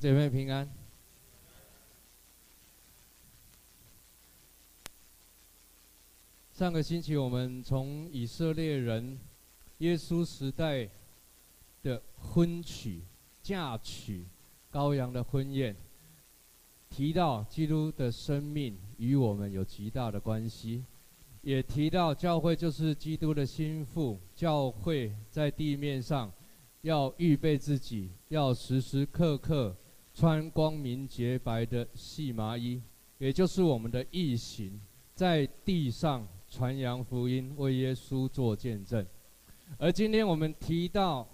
姐妹平安。上个星期我们从以色列人耶稣时代的婚娶、嫁娶羔羊的婚宴，提到基督的生命与我们有极大的关系，也提到教会就是基督的心腹，教会在地面上要预备自己，要时时刻刻穿光明洁白的细麻衣，也就是我们的异形，在地上。传扬福音，为耶稣做见证。而今天我们提到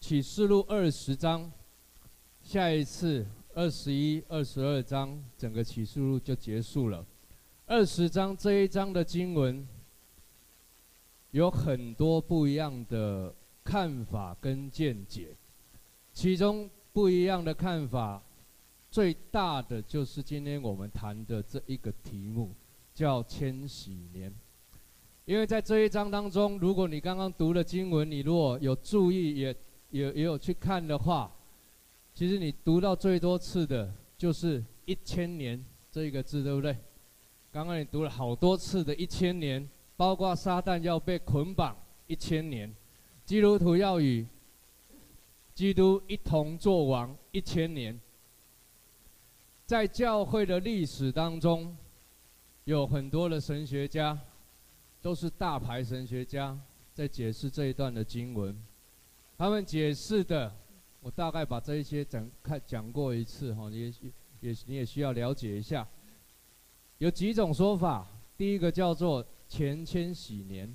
启示录二十章，下一次二十一、二十二章，整个启示录就结束了。二十章这一章的经文有很多不一样的看法跟见解，其中不一样的看法最大的就是今天我们谈的这一个题目。叫千禧年，因为在这一章当中，如果你刚刚读了经文，你如果有注意也，也也有去看的话，其实你读到最多次的就是一千年这一个字，对不对？刚刚你读了好多次的一千年，包括撒旦要被捆绑一千年，基督徒要与基督一同作王一千年，在教会的历史当中。有很多的神学家，都是大牌神学家，在解释这一段的经文。他们解释的，我大概把这一些讲看讲过一次哈，你也也你也需要了解一下。有几种说法，第一个叫做前千禧年，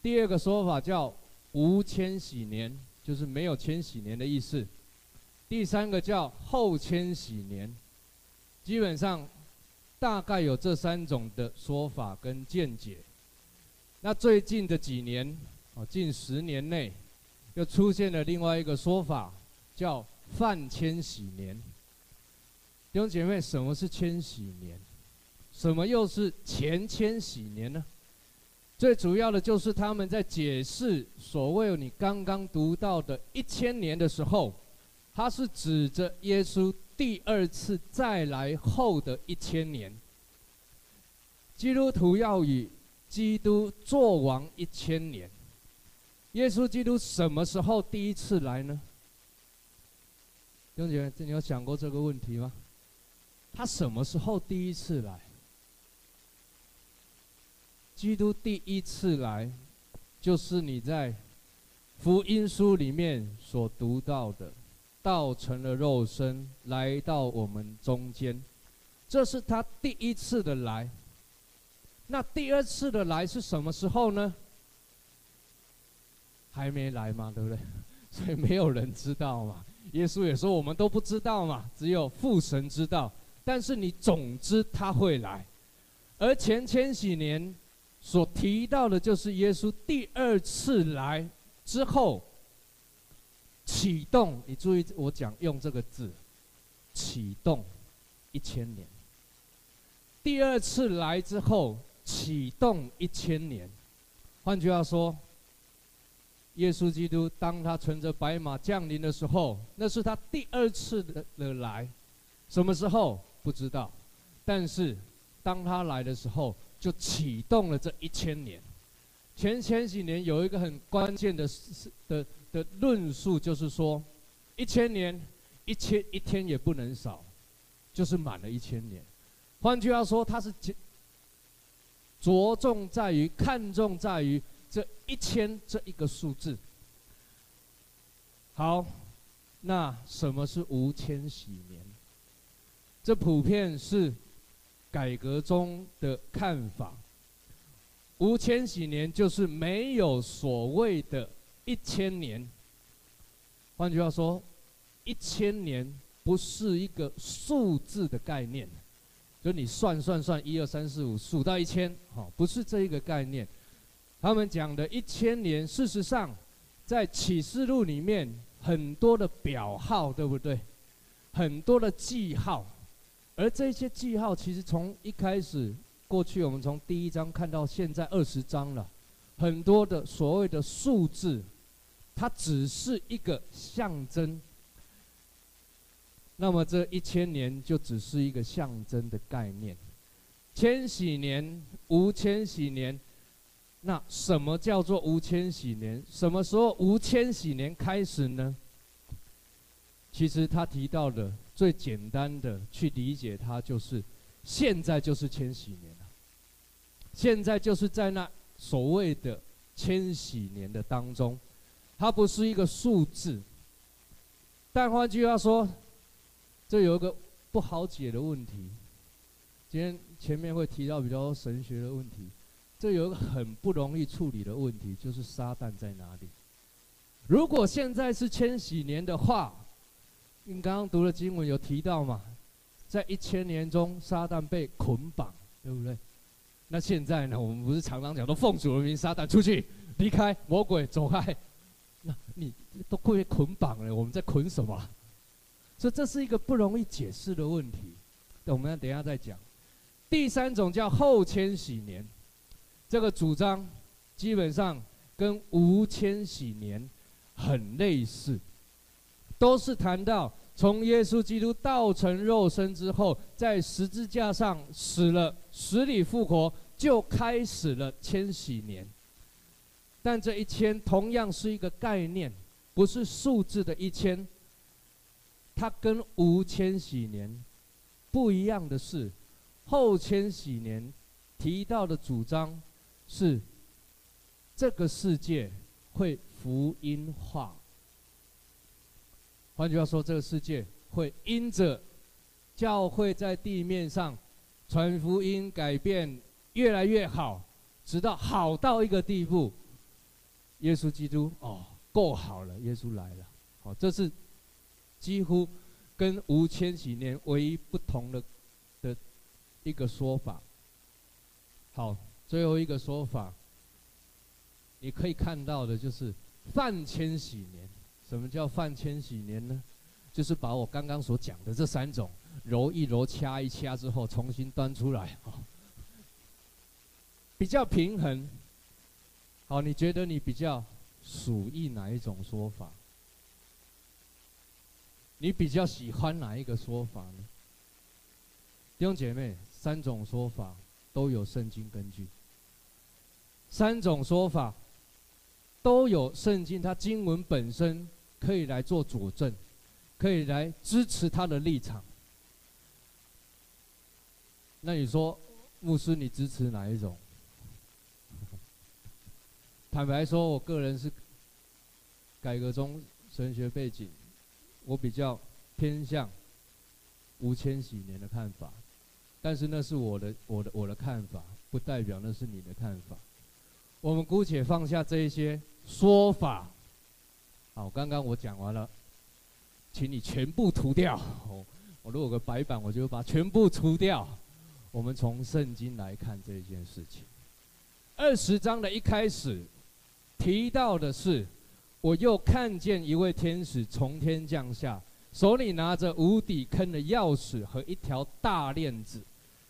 第二个说法叫无千禧年，就是没有千禧年的意思。第三个叫后千禧年，基本上。大概有这三种的说法跟见解。那最近的几年，哦，近十年内，又出现了另外一个说法，叫泛千禧年。弟兄姐妹，什么是千禧年？什么又是前千禧年呢？最主要的就是他们在解释所谓你刚刚读到的一千年的时候，它是指着耶稣。第二次再来后的一千年，基督徒要与基督作王一千年。耶稣基督什么时候第一次来呢？弟兄姐，你有想过这个问题吗？他什么时候第一次来？基督第一次来，就是你在福音书里面所读到的。道成了肉身，来到我们中间，这是他第一次的来。那第二次的来是什么时候呢？还没来嘛，对不对？所以没有人知道嘛。耶稣也说我们都不知道嘛，只有父神知道。但是你总之他会来，而前千禧年所提到的，就是耶稣第二次来之后。启动，你注意我讲用这个字，启动一千年。第二次来之后，启动一千年。换句话说，耶稣基督当他乘着白马降临的时候，那是他第二次的的来。什么时候不知道，但是当他来的时候，就启动了这一千年。前千禧年有一个很关键的的。的论述就是说，一千年，一千一天也不能少，就是满了一千年。换句话说，它是着重在于看重在于这一千这一个数字。好，那什么是无千禧年？这普遍是改革中的看法。无千禧年就是没有所谓的。一千年，换句话说，一千年不是一个数字的概念，就你算算算，一二三四五，数到一千，好，不是这一个概念。他们讲的一千年，事实上，在启示录里面很多的表号，对不对？很多的记号，而这些记号其实从一开始，过去我们从第一章看到现在二十章了，很多的所谓的数字。它只是一个象征，那么这一千年就只是一个象征的概念。千禧年、无千禧年，那什么叫做无千禧年？什么时候无千禧年开始呢？其实他提到的最简单的去理解它，就是现在就是千禧年了。现在就是在那所谓的千禧年的当中，它不是一个数字。但换句话说，这有一个不好解的问题。今天前面会提到比较神学的问题，这有一个很不容易处理的问题，就是撒旦在哪里？如果现在是千禧年的话，你刚刚读的经文有提到嘛？在一千年中，撒旦被捆绑，对不对？那现在呢？我们不是常常讲都奉主的名，撒旦出去，离开魔鬼，走开。那你都被捆绑了，我们在捆什么？所以这是一个不容易解释的问题。我们等一下再讲。第三种叫后千禧年，这个主张基本上跟无千禧年很类似，都是谈到从耶稣基督道成肉身之后，在十字架上死了，死里复活，就开始了千禧年。但这一千同样是一个概念，不是数字的一千。它跟无千禧年不一样的是，后千禧年提到的主张是，这个世界会福音化。换句话说，这个世界会因着教会在地面上传福音，改变越来越好，直到好到一个地步。耶稣基督哦，够好了，耶稣来了，哦，这是几乎跟无千禧年唯一不同的的一个说法。好，最后一个说法，你可以看到的就是泛千禧年。什么叫泛千禧年呢？就是把我刚刚所讲的这三种揉一揉、掐一掐之后，重新端出来，哦，比较平衡。好，你觉得你比较属意哪一种说法？你比较喜欢哪一个说法呢？弟兄姐妹，三种说法都有圣经根据，三种说法都有圣经，它经文本身可以来做佐证，可以来支持他的立场。那你说，牧师，你支持哪一种？坦白说，我个人是改革中神学背景，我比较偏向无千禧年的看法，但是那是我的我的我的看法，不代表那是你的看法。我们姑且放下这一些说法。好，刚刚我讲完了，请你全部涂掉。我如果有个白板，我就把全部涂掉。我们从圣经来看这件事情。二十章的一开始。提到的是，我又看见一位天使从天降下，手里拿着无底坑的钥匙和一条大链子。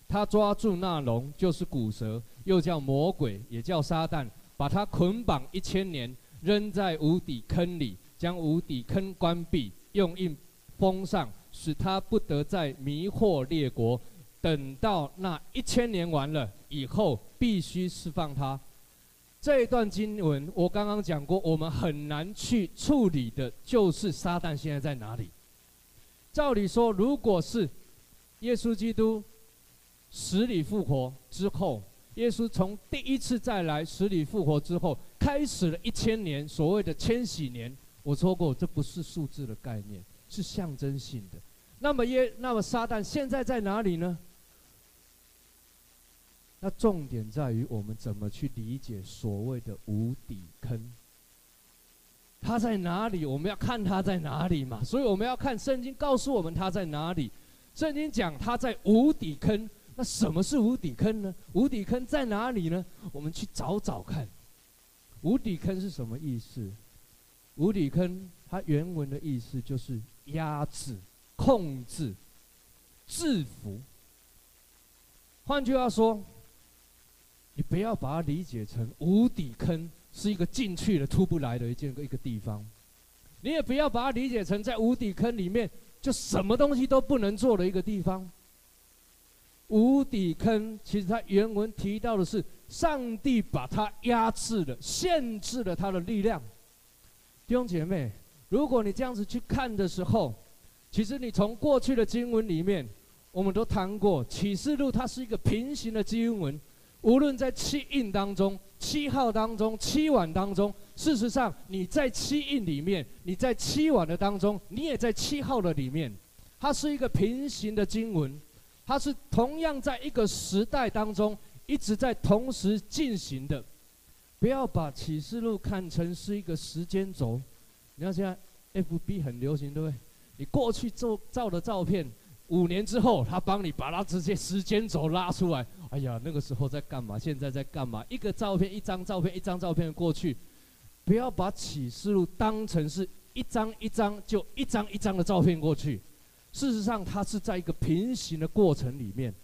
他抓住那龙，就是古蛇，又叫魔鬼，也叫撒旦，把他捆绑一千年，扔在无底坑里，将无底坑关闭，用印封上，使他不得再迷惑列国。等到那一千年完了以后，必须释放他。这一段经文，我刚刚讲过，我们很难去处理的，就是撒旦现在在哪里？照理说，如果是耶稣基督死里复活之后，耶稣从第一次再来死里复活之后，开始了一千年所谓的千禧年。我说过，这不是数字的概念，是象征性的。那么耶，那么撒旦现在在哪里呢？那重点在于我们怎么去理解所谓的无底坑，它在哪里？我们要看它在哪里嘛。所以我们要看圣经告诉我们它在哪里。圣经讲它在无底坑，那什么是无底坑呢？无底坑在哪里呢？我们去找找看。无底坑是什么意思？无底坑它原文的意思就是压制、控制、制服。换句话说。你不要把它理解成无底坑是一个进去了出不来的一件一个地方，你也不要把它理解成在无底坑里面就什么东西都不能做的一个地方。无底坑，其实它原文提到的是上帝把它压制了，限制了它的力量。弟兄姐妹，如果你这样子去看的时候，其实你从过去的经文里面，我们都谈过启示录，它是一个平行的经文。无论在七印当中、七号当中、七碗当中，事实上你在七印里面，你在七碗的当中，你也在七号的里面，它是一个平行的经文。它是同样在一个时代当中一直在同时进行的，不要把启示录看成是一个时间轴。你看现在 FB 很流行，对不对？你过去照照的照片，五年之后他帮你把它直接时间轴拉出来。哎呀，那个时候在干嘛？现在在干嘛？一个照片，一张照片，一张照片过去。不要把启示录当成是一张一张就一张一张的照片过去。事实上，它是在一个平行的过程里面。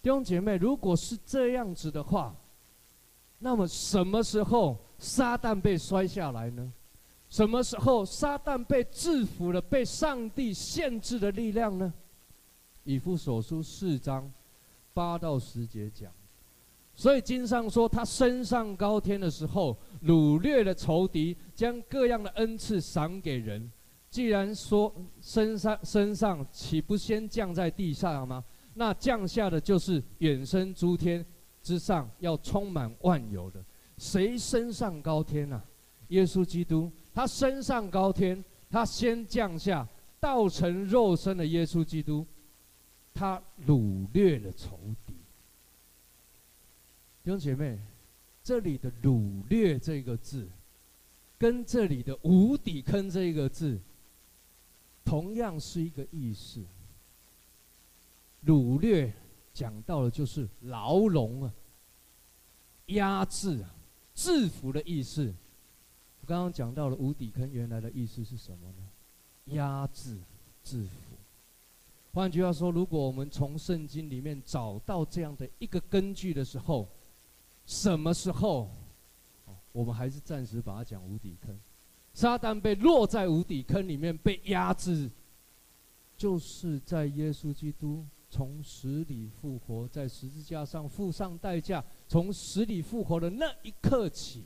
弟兄姐妹，如果是这样子的话，那么什么时候撒旦被摔下来呢？什么时候撒旦被制服了，被上帝限制的力量呢？以弗所书四章八到十节讲。所以经上说，他升上高天的时候，掳掠了仇敌，将各样的恩赐赏给人。既然说身上身上，岂不先降在地上吗？那降下的就是远升诸天之上，要充满万有的。谁身上高天呢、啊？耶稣基督，他身上高天，他先降下，道成肉身的耶稣基督，他掳掠了仇敌。弟兄姐妹，这里的掳掠这个字，跟这里的无底坑这个字。同样是一个意思，掳掠讲到的就是牢笼啊、压制啊、制服的意思。我刚刚讲到了无底坑，原来的意思是什么呢？压制、制服。换句话说，如果我们从圣经里面找到这样的一个根据的时候，什么时候？我们还是暂时把它讲无底坑。撒旦被落在无底坑里面被压制，就是在耶稣基督从死里复活，在十字架上付上代价，从死里复活的那一刻起，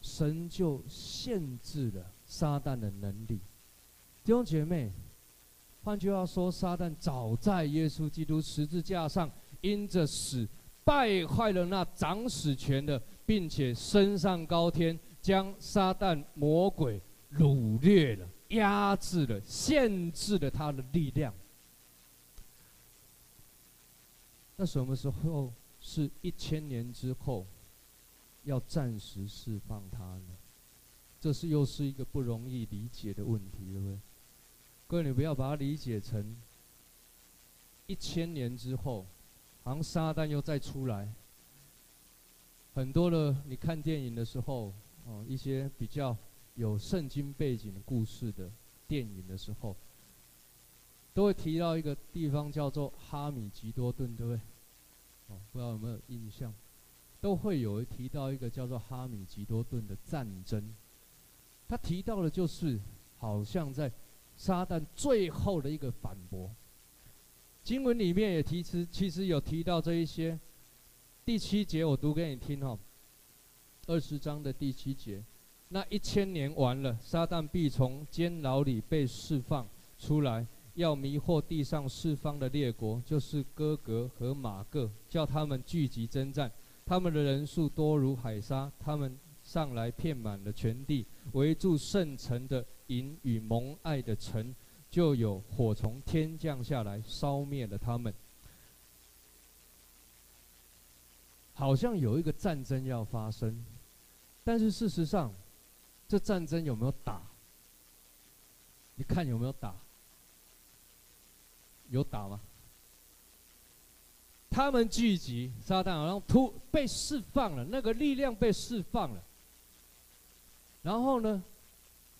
神就限制了撒旦的能力。弟兄姐妹，换句话说，撒旦早在耶稣基督十字架上因着死败坏了那掌死权的，并且升上高天。将撒旦魔鬼掳掠了，压制了，限制了他的力量。那什么时候是一千年之后要暂时释放他呢？这是又是一个不容易理解的问题，对不对？各位，你不要把它理解成一千年之后，好像撒旦又再出来。很多的，你看电影的时候。哦，一些比较有圣经背景的故事的电影的时候，都会提到一个地方叫做哈米吉多顿，对不对？哦，不知道有没有印象？都会有提到一个叫做哈米吉多顿的战争。他提到的就是，好像在撒旦最后的一个反驳。经文里面也提词，其实有提到这一些。第七节我读给你听哦。二十章的第七节，那一千年完了，撒旦必从监牢里被释放出来，要迷惑地上四方的列国，就是哥格和玛各，叫他们聚集征战。他们的人数多如海沙，他们上来遍满了全地，围住圣城的营与蒙爱的城，就有火从天降下来，烧灭了他们。好像有一个战争要发生。但是事实上，这战争有没有打？你看有没有打？有打吗？他们聚集，撒旦好像突被释放了，那个力量被释放了。然后呢，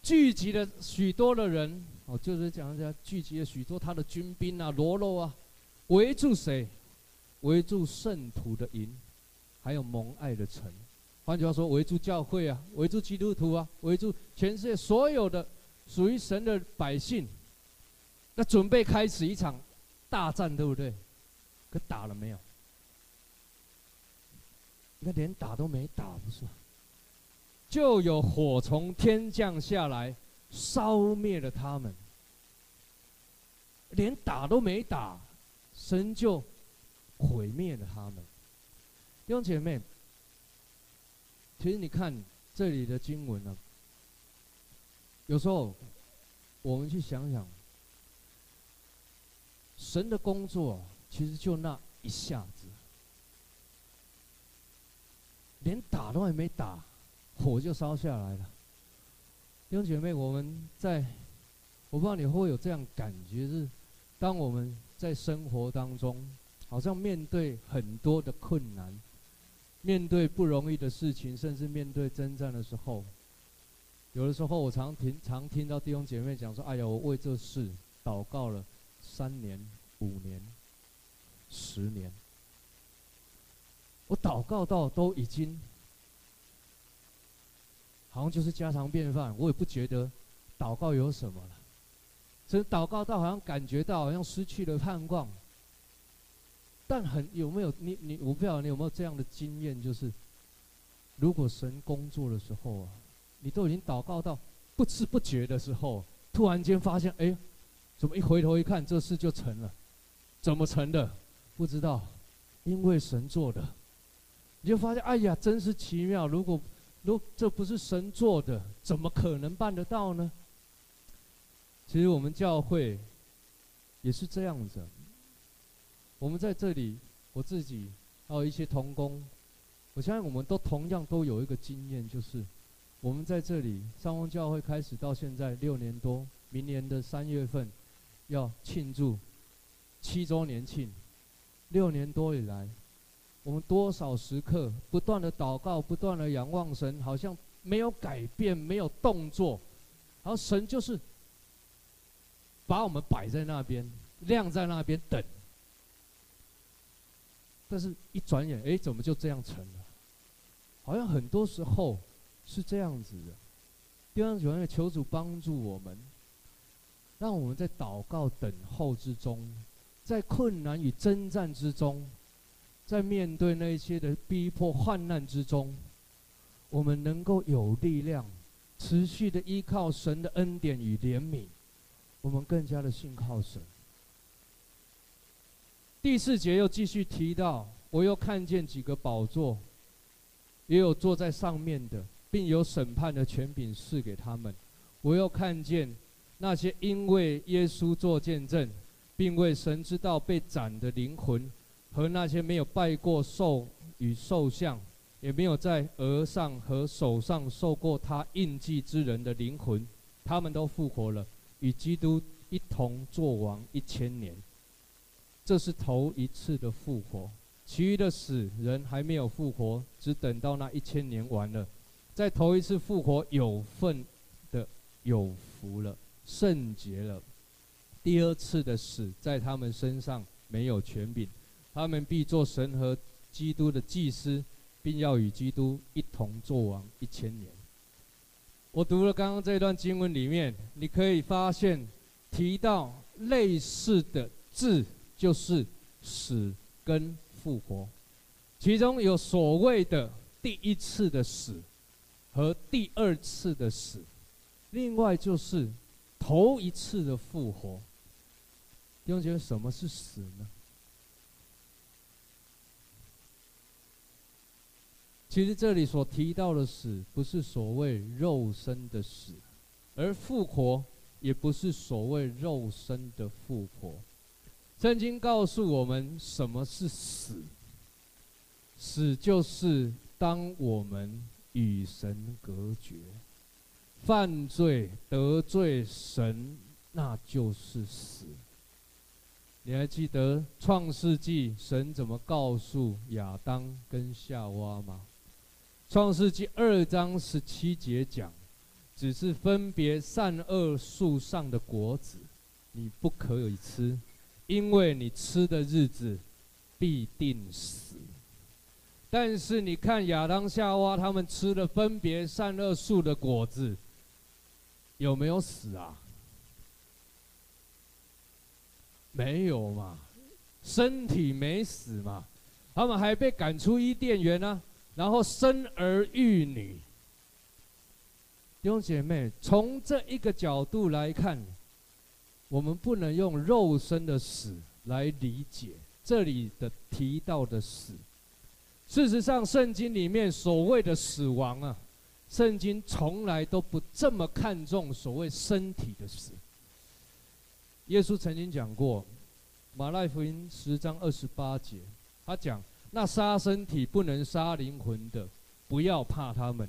聚集了许多的人，哦，就是讲一下，聚集了许多他的军兵啊、罗肉啊，围住谁？围住圣徒的营，还有蒙爱的城。换句话说，围住教会啊，围住基督徒啊，围住全世界所有的属于神的百姓，那准备开始一场大战，对不对？可打了没有？那连打都没打，不是？就有火从天降下来，烧灭了他们。连打都没打，神就毁灭了他们。弟兄姐妹，其实你看这里的经文呢、啊，有时候我们去想想，神的工作其实就那一下子，连打都还没打，火就烧下来了。弟兄姐妹，我们在，我不知道你会不会有这样感觉是。当我们在生活当中，好像面对很多的困难，面对不容易的事情，甚至面对征战的时候，有的时候我常听常听到弟兄姐妹讲说：“哎呀，我为这事祷告了三年、五年、十年，我祷告到都已经好像就是家常便饭，我也不觉得祷告有什么了。”所以祷告到好像感觉到好像失去了盼望，但很有没有你你我不知道你有没有这样的经验，就是如果神工作的时候啊，你都已经祷告到不知不觉的时候，突然间发现哎，怎么一回头一看这事就成了？怎么成的？不知道，因为神做的，你就发现哎呀，真是奇妙！如果如这不是神做的，怎么可能办得到呢？其实我们教会也是这样子。我们在这里，我自己还有一些同工，我相信我们都同样都有一个经验，就是我们在这里三峰教会开始到现在六年多，明年的三月份要庆祝七周年庆。六年多以来，我们多少时刻不断的祷告，不断的仰望神，好像没有改变，没有动作，然后神就是。把我们摆在那边，晾在那边等。但是，一转眼，哎，怎么就这样成了？好像很多时候是这样子的。第二种，求主帮助我们，让我们在祷告等候之中，在困难与征战之中，在面对那些的逼迫患难之中，我们能够有力量，持续的依靠神的恩典与怜悯。我们更加的信靠神。第四节又继续提到，我又看见几个宝座，也有坐在上面的，并有审判的权柄赐给他们。我又看见那些因为耶稣做见证，并为神之道被斩的灵魂，和那些没有拜过兽与兽像，也没有在额上和手上受过他印记之人的灵魂，他们都复活了。与基督一同作王一千年，这是头一次的复活。其余的死人还没有复活，只等到那一千年完了，在头一次复活有份的有福了，圣洁了。第二次的死在他们身上没有权柄，他们必做神和基督的祭司，并要与基督一同作王一千年。我读了刚刚这段经文里面，你可以发现提到类似的字，就是死跟复活，其中有所谓的第一次的死和第二次的死，另外就是头一次的复活。弟兄姐妹，什么是死呢？其实这里所提到的死，不是所谓肉身的死，而复活也不是所谓肉身的复活。圣经告诉我们什么是死？死就是当我们与神隔绝、犯罪得罪神，那就是死。你还记得创世纪神怎么告诉亚当跟夏娃吗？创世纪二章十七节讲，只是分别善恶树上的果子，你不可以吃，因为你吃的日子必定死。但是你看亚当夏娃他们吃了分别善恶树的果子，有没有死啊？没有嘛，身体没死嘛，他们还被赶出伊甸园呢，然后生儿育女。弟兄姐妹，从这一个角度来看，我们不能用肉身的死来理解这里的提到的死。事实上，圣经里面所谓的死亡啊，圣经从来都不这么看重所谓身体的死。耶稣曾经讲过，《马太福音》十章二十八节，他讲：“那杀身体不能杀灵魂的，不要怕他们；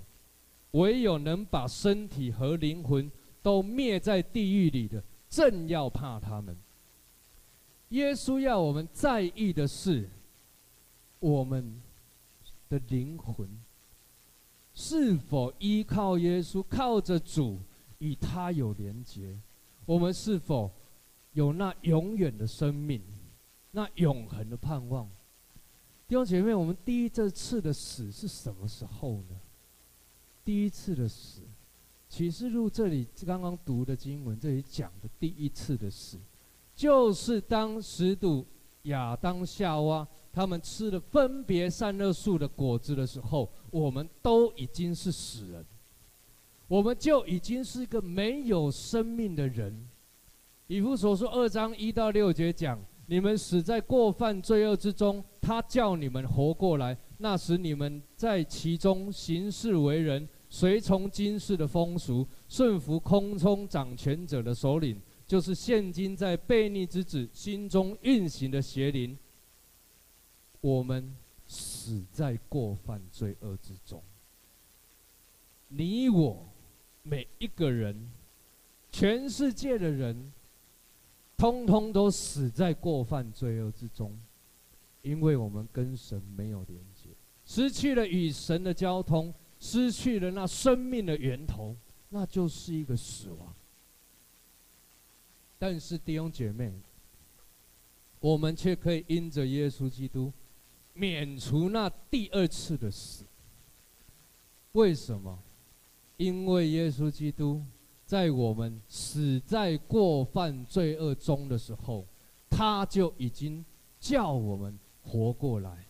唯有能把身体和灵魂都灭在地狱里的，正要怕他们。”耶稣要我们在意的是，我们的灵魂是否依靠耶稣，靠着主与他有连结？我们是否？有那永远的生命，那永恒的盼望。弟兄姐妹，我们第一这次的死是什么时候呢？第一次的死，启示录这里刚刚读的经文，这里讲的第一次的死，就是当始祖亚当夏娃他们吃了分别善恶树的果子的时候，我们都已经是死人，我们就已经是一个没有生命的人。以弗所书二章一到六节讲：你们死在过犯罪恶之中，他叫你们活过来。那时你们在其中行事为人，随从今世的风俗，顺服空中掌权者的首领，就是现今在悖逆之子心中运行的邪灵。我们死在过犯罪恶之中。你我每一个人，全世界的人。通通都死在过犯罪恶之中，因为我们跟神没有连接，失去了与神的交通，失去了那生命的源头，那就是一个死亡。但是弟兄姐妹，我们却可以因着耶稣基督，免除那第二次的死。为什么？因为耶稣基督。在我们死在过犯罪恶中的时候，他就已经叫我们活过来。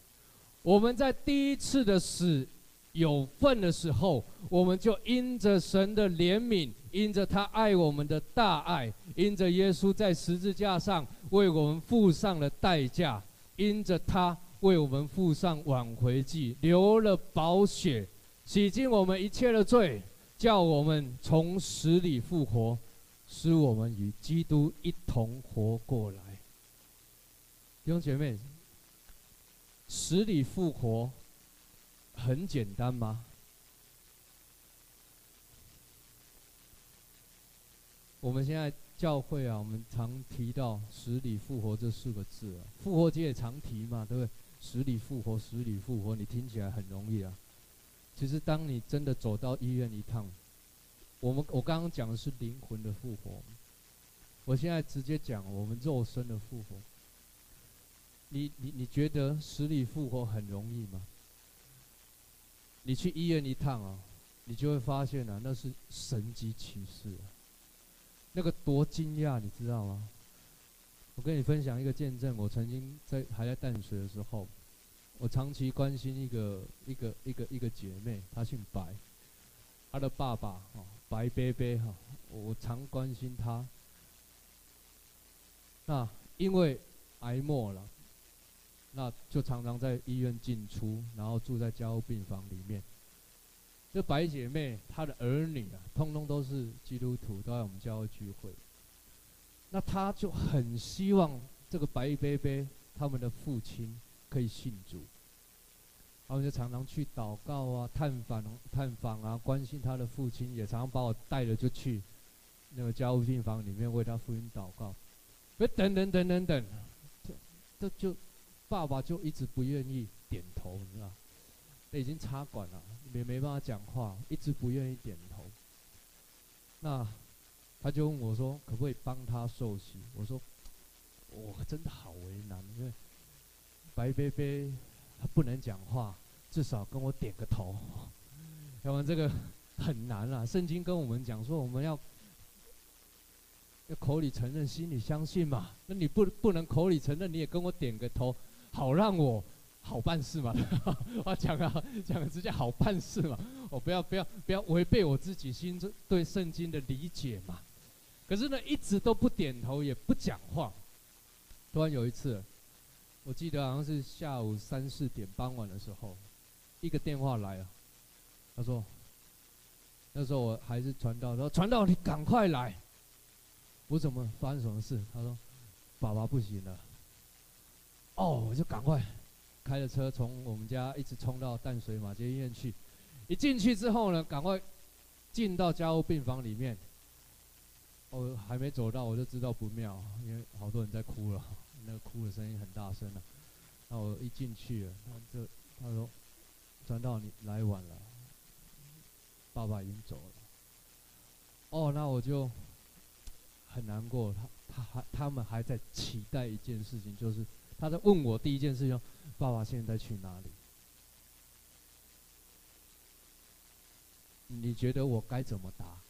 我们在第一次的死有份的时候，我们就因着神的怜悯，因着他爱我们的大爱，因着耶稣在十字架上为我们付上了代价，因着他为我们付上挽回祭，流了宝血，洗净我们一切的罪。叫我们从死里复活，使我们与基督一同活过来。弟兄姐妹，死里复活很简单吗？我们现在教会啊，我们常提到“死里复活”这四个字啊，复活节也常提嘛，对不对？死里复活，死里复活，你听起来很容易啊。其实，当你真的走到医院一趟，我们我刚刚讲的是灵魂的复活，我现在直接讲我们肉身的复活。你你你觉得死里复活很容易吗？你去医院一趟啊，你就会发现啊，那是神迹奇事，那个多惊讶，你知道吗？我跟你分享一个见证，我曾经在还在淡水的时候。我长期关心一个一个一个一个姐妹，她姓白，她的爸爸哈白伯伯哈，我常关心她。那因为癌末了，那就常常在医院进出，然后住在加护病房里面。这白姐妹她的儿女啊，通通都是基督徒，都在我们教会聚会。那她就很希望这个白伯伯他们的父亲可以信主。他们就常常去祷告啊、探访、探访啊，关心他的父亲，也常常把我带着就去那个加护病房里面为他父亲祷告。哎，等等等等等，这这就爸爸就一直不愿意点头，你知道？他已经插管了，也没办法讲话，一直不愿意点头。那他就问我说：“可不可以帮他受洗？”我说：“我真的好为难，因为白贝贝。”他不能讲话，至少跟我点个头，要不然这个很难啊。圣经跟我们讲说，我们要要口里承认，心里相信嘛。那你不不能口里承认，你也跟我点个头，好让我好办事嘛。我讲啊，讲直接好办事嘛。我不要不要不要违背我自己心中对圣经的理解嘛。可是呢，一直都不点头，也不讲话。突然有一次，我记得好像是下午三四点傍晚的时候，一个电话来了，他说。那时候我还是传道，说传道你赶快来。我怎么发生什么事？他说，爸爸不行了。哦，我就赶快开着车从我们家一直冲到淡水马偕医院去。一进去之后呢，赶快进到加护病房里面。我还没走到，我就知道不妙，因为好多人在哭了，那个哭的声音很大声了。那我一进去了，他就他说，转到你来晚了。爸爸已经走了。哦，那我就很难过。他他还他们还在期待一件事情，就是他在问我第一件事情：爸爸现在去哪里？你觉得我该怎么答？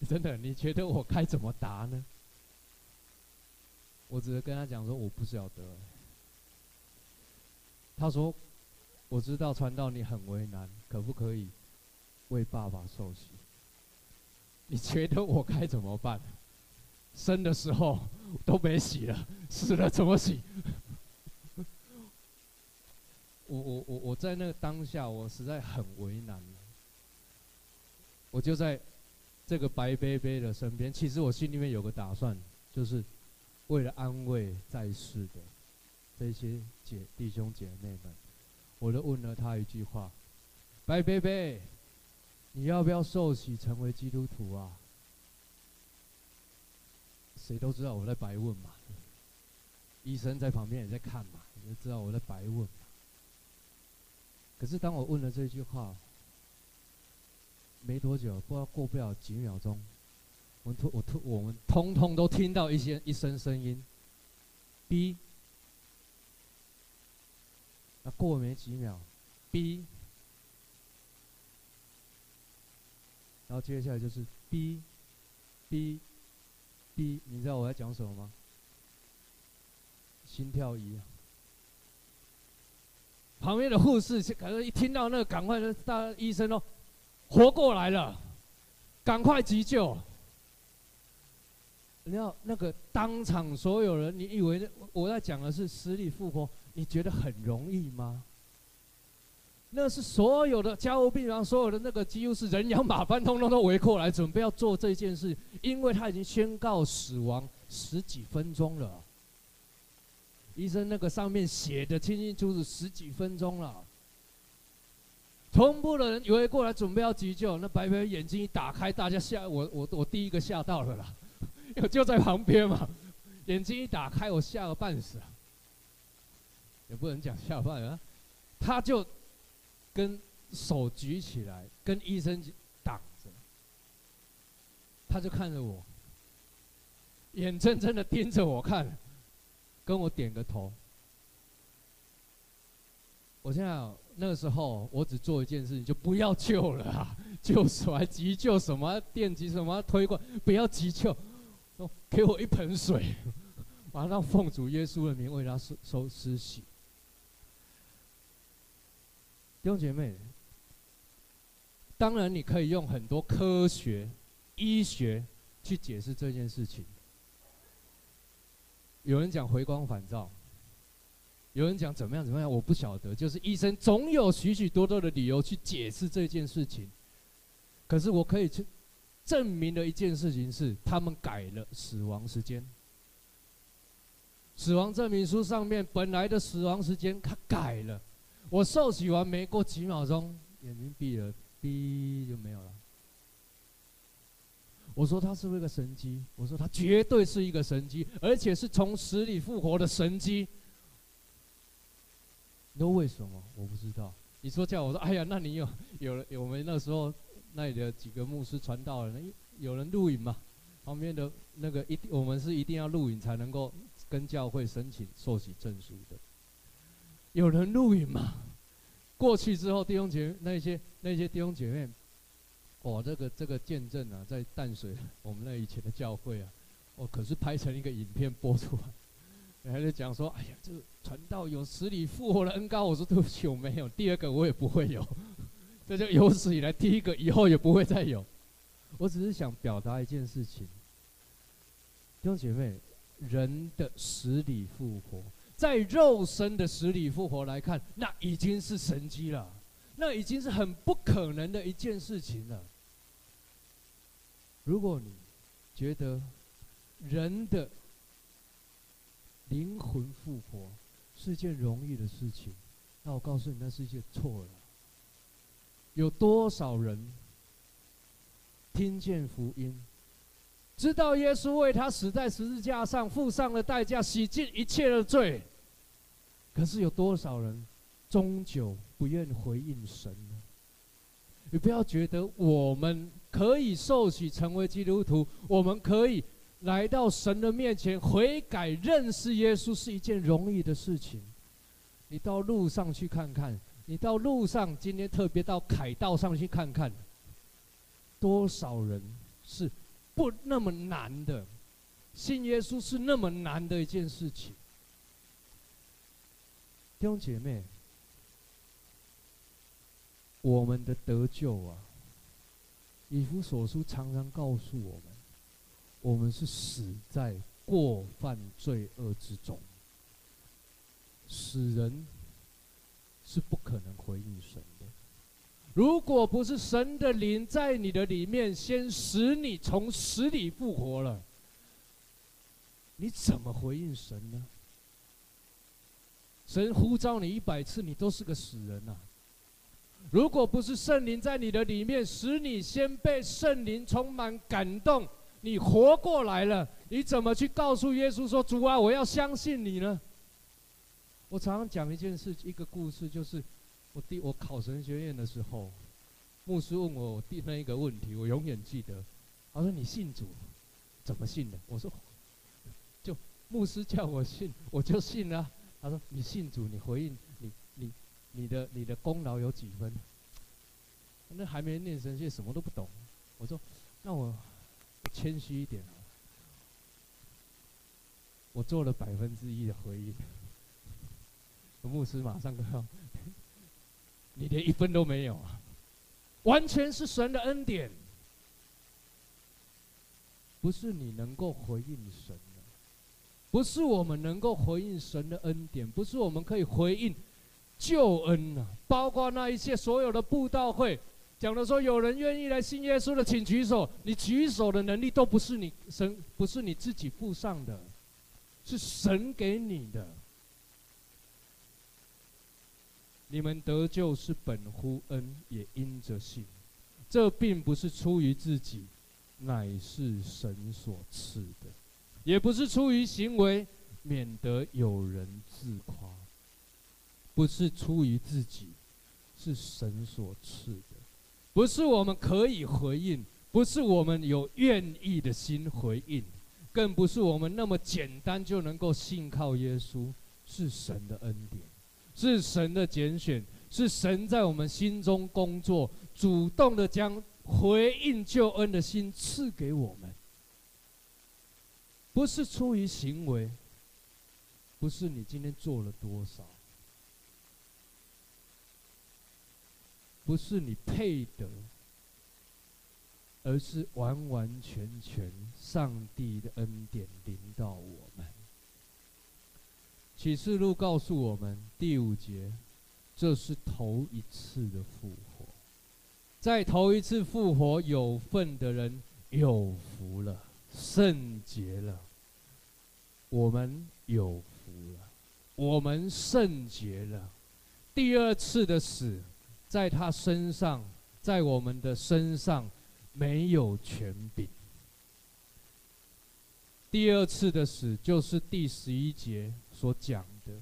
真的，你觉得我该怎么答呢？我只是跟他讲说，我不晓得。他说。我知道传道你很为难，可不可以为爸爸受洗？你觉得我该怎么办？生的时候都没洗了，死了怎么洗？我我我我在那个当下，我实在很为难。我就在这个白杯杯的身边，其实我心里面有个打算，就是为了安慰在世的这些姐弟兄姐妹们。我就问了他一句话：“白贝贝，你要不要受洗成为基督徒啊？”谁都知道我在白问嘛，医生在旁边也在看嘛，也知道我在白问嘛。可是当我问了这句话，没多久，不知道过不了几秒钟，我突我突我们通通都听到一些一声声音，B。那过没几秒，B，然后接下来就是 B，B 第一你知道我在讲什么吗？心跳仪。旁边的护士可能一听到那个，赶快的大医生哦，活过来了，赶快急救。你要那个当场所有人，你以为我在讲的是死里复活？你觉得很容易吗？那是所有的加护病房，所有的那个几乎是人仰马翻，通通都围过来，准备要做这件事，因为他已经宣告死亡十几分钟了。医生那个上面写的清清楚楚，十几分钟了。同步的人围过来，准备要急救，那白白眼睛一打开，大家吓我，我我第一个吓到了啦，因为就在旁边嘛，眼睛一打开，我吓个半死。也不能讲下饭啊，他就跟手举起来，跟医生挡着，他就看着我，眼睁睁的盯着我看，跟我点个头。我现在那个时候，我只做一件事情，就不要救了啊，救什么急救什么电击什么推过，不要急救，给我一盆水，马上奉主耶稣的名为他收收施洗。弟兄姐妹，当然你可以用很多科学、医学去解释这件事情。有人讲回光返照，有人讲怎么样怎么样，我不晓得。就是医生总有许许多多的理由去解释这件事情。可是我可以去证明的一件事情是，他们改了死亡时间。死亡证明书上面本来的死亡时间，他改了。我受洗完没过几秒钟，眼睛闭了，闭就没有了。我说他是不是个神迹？我说他绝对是一个神迹，而且是从死里复活的神迹。那为什么？我不知道。你说叫我说，哎呀，那你有有了？我们那时候那里的几个牧师传道人，有人录影嘛？旁边的那个一，我们是一定要录影才能够跟教会申请受洗证书的。有人录影吗？过去之后，弟兄姐妹那些那些弟兄姐妹，哦，这个这个见证啊，在淡水我们那以前的教会啊，哦，可是拍成一个影片播出来，还在讲说，哎呀，这个传道有十里复活的恩膏。我说对不起，我没有。第二个我也不会有，这就有史以来第一个，以后也不会再有。我只是想表达一件事情，弟兄姐妹，人的十里复活，在肉身的死里复活来看，那已经是神迹了，那已经是很不可能的一件事情了。如果你觉得人的灵魂复活是件容易的事情，那我告诉你，那是一件错了。有多少人？听见福音，知道耶稣为他死在十字架上，付上了代价，洗净一切的罪。可是有多少人终究不愿回应神呢？你不要觉得我们可以受洗成为基督徒，我们可以来到神的面前悔改、认识耶稣是一件容易的事情。你到路上去看看，你到路上今天特别到凯道上去看看。多少人是不那么难的？信耶稣是那么难的一件事情。弟兄姐妹，我们的得救啊，以弗所书常常告诉我们，我们是死在过犯罪恶之中。死人是不可能回应神。如果不是神的灵在你的里面，先使你从死里复活了，你怎么回应神呢？神呼召你一百次，你都是个死人呐、啊！如果不是圣灵在你的里面，使你先被圣灵充满感动，你活过来了，你怎么去告诉耶稣说：“主啊，我要相信你呢？”我常常讲一件事，一个故事，就是。我第我考神学院的时候，牧师问我我第那一个问题，我永远记得。他说：“你信主，怎么信的？”我说：“ 就牧师叫我信，我就信了。”他说：“你信主，你回应你你你的你的功劳有几分？”那还没念神学，什么都不懂。我说：“那我谦虚一点，我做了百分之一的回应。”牧师马上跟他。你连一分都没有啊！完全是神的恩典，不是你能够回应神的，不是我们能够回应神的恩典，不是我们可以回应救恩啊！包括那一些所有的布道会讲的说，有人愿意来信耶稣的，请举手。你举手的能力都不是你神，不是你自己付上的，是神给你的。你们得救是本乎恩，也因着信。这并不是出于自己，乃是神所赐的；也不是出于行为，免得有人自夸。不是出于自己，是神所赐的。不是我们可以回应，不是我们有愿意的心回应，更不是我们那么简单就能够信靠耶稣，是神的恩典。是神的拣选，是神在我们心中工作，主动的将回应救恩的心赐给我们，不是出于行为，不是你今天做了多少，不是你配得，而是完完全全上帝的恩典临到我们。启示录告诉我们第五节，这是头一次的复活，在头一次复活有份的人有福了，圣洁了。我们有福了，我们圣洁了。第二次的死，在他身上，在我们的身上没有权柄。第二次的死就是第十一节。所讲的，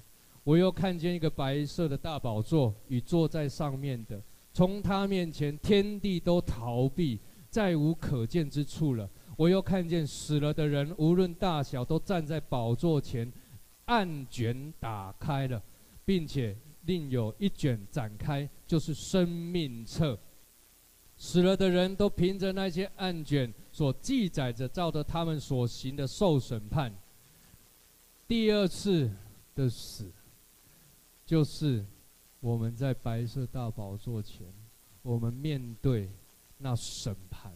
我又看见一个白色的大宝座与坐在上面的，从他面前天地都逃避，再无可见之处了。我又看见死了的人，无论大小，都站在宝座前，案卷打开了，并且另有一卷展开，就是生命册。死了的人都凭着那些案卷所记载着，照着他们所行的受审判。第二次的死，就是我们在白色大宝座前，我们面对那审判。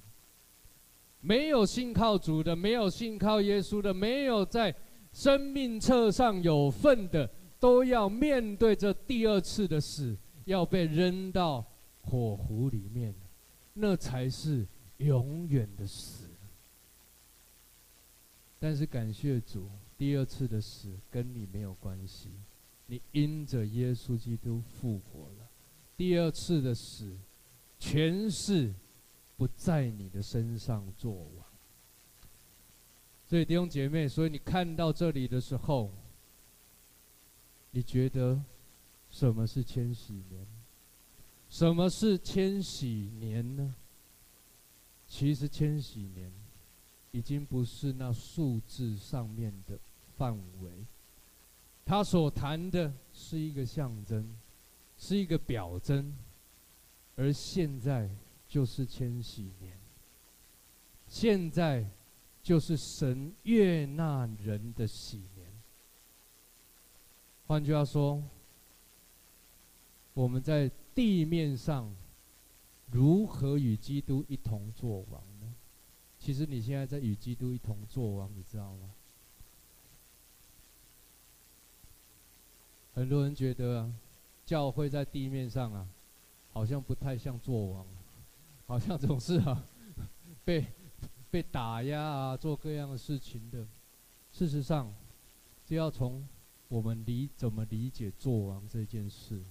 没有信靠主的，没有信靠耶稣的，没有在生命册上有份的，都要面对这第二次的死，要被扔到火湖里面，那才是永远的死。但是感谢主，第二次的死跟你没有关系，你因着耶稣基督复活了，第二次的死，全是。不在你的身上作王，所以弟兄姐妹，所以你看到这里的时候，你觉得什么是千禧年？什么是千禧年呢？其实千禧年已经不是那数字上面的范围，他所谈的是一个象征，是一个表征，而现在。就是千禧年，现在就是神悦纳人的禧年。换句话说，我们在地面上如何与基督一同作王？其实你现在在与基督一同作王，你知道吗？很多人觉得，教会在地面上啊，好像不太像作王。好像总是啊，被被打压啊，做各样的事情的。事实上，就要从我们理怎么理解作王这件事。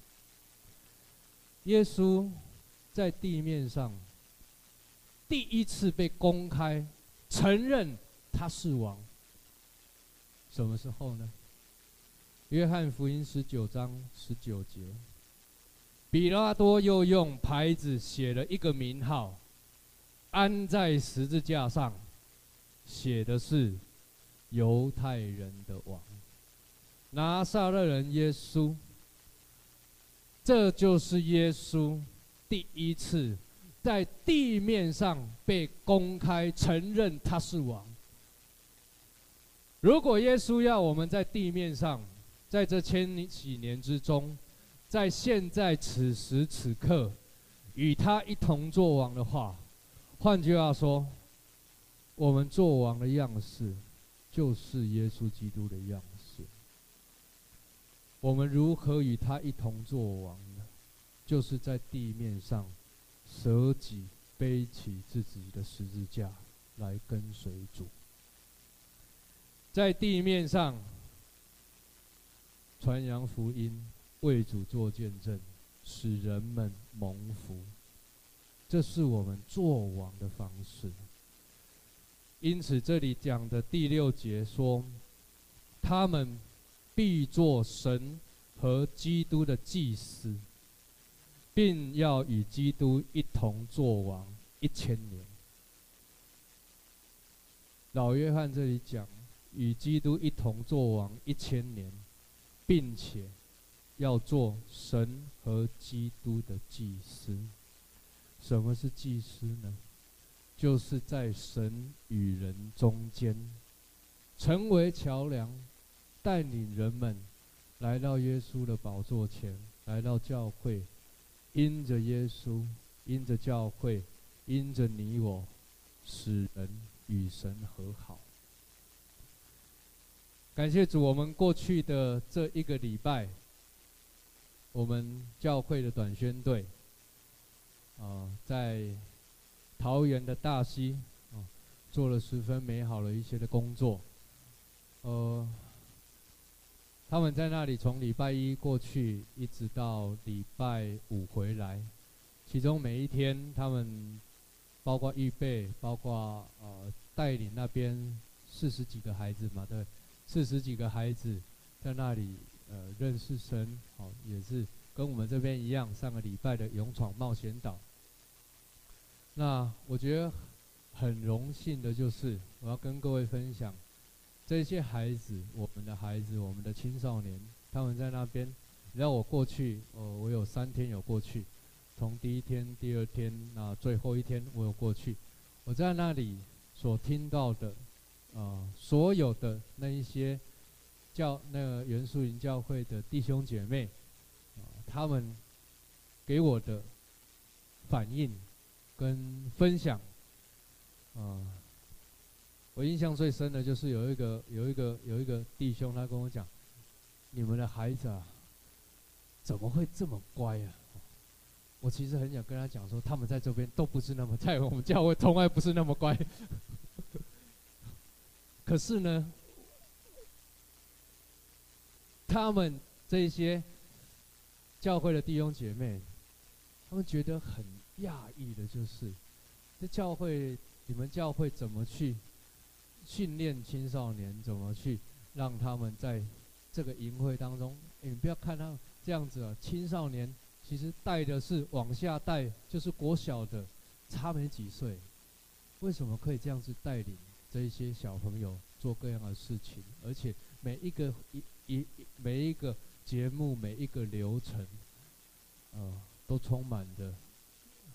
耶稣在地面上第一次被公开承认他是王，什么时候呢？约翰福音十九章十九节。比拉多又用牌子写了一个名号，安在十字架上，写的是犹太人的王，拿撒勒人耶稣。这就是耶稣第一次在地面上被公开承认他是王。如果耶稣要我们在地面上，在这千几年之中，在现在此时此刻，与他一同作王的话，换句话说，我们作王的样式，就是耶稣基督的样式。我们如何与他一同作王呢？就是在地面上舍己背起自己的十字架来跟随主，在地面上传扬福音。为主做见证，使人们蒙福，这是我们作王的方式。因此，这里讲的第六节说，他们必做神和基督的祭司，并要与基督一同作王一千年。老约翰这里讲，与基督一同作王一千年，并且。要做神和基督的祭司。什么是祭司呢？就是在神与人中间，成为桥梁，带领人们来到耶稣的宝座前，来到教会，因着耶稣，因着教会，因着你我，使人与神和好。感谢主，我们过去的这一个礼拜。我们教会的短宣队，啊，在桃园的大溪，啊，做了十分美好的一些的工作。呃，他们在那里从礼拜一过去，一直到礼拜五回来，其中每一天，他们包括预备，包括呃带领那边四十几个孩子嘛，对，四十几个孩子在那里。呃，认识神，好，也是跟我们这边一样，上个礼拜的勇闯冒险岛。那我觉得很荣幸的就是，我要跟各位分享，这些孩子，我们的孩子，我们的青少年，他们在那边，然后我过去，呃，我有三天有过去，从第一天、第二天，那最后一天，我有过去。我在那里所听到的，呃，所有的那一些教那个元素营教会的弟兄姐妹，呃，他们给我的反应跟分享，啊、呃，我印象最深的就是有一个有一个有一个弟兄，他跟我讲，你们的孩子啊，怎么会这么乖啊？我其实很想跟他讲说，他们在这边都不是那么，在我们教会从来不是那么乖。可是呢，他们这些教会的弟兄姐妹，他们觉得很讶异的，就是这教会，你们教会怎么去训练青少年，怎么去让他们在这个营会当中？欸，你不要看他这样子啊，青少年。其实带的是往下带，就是国小的，差没几岁，为什么可以这样子带领这一些小朋友做各样的事情？而且每一个一一每一个节目每一个流程，呃，都充满着，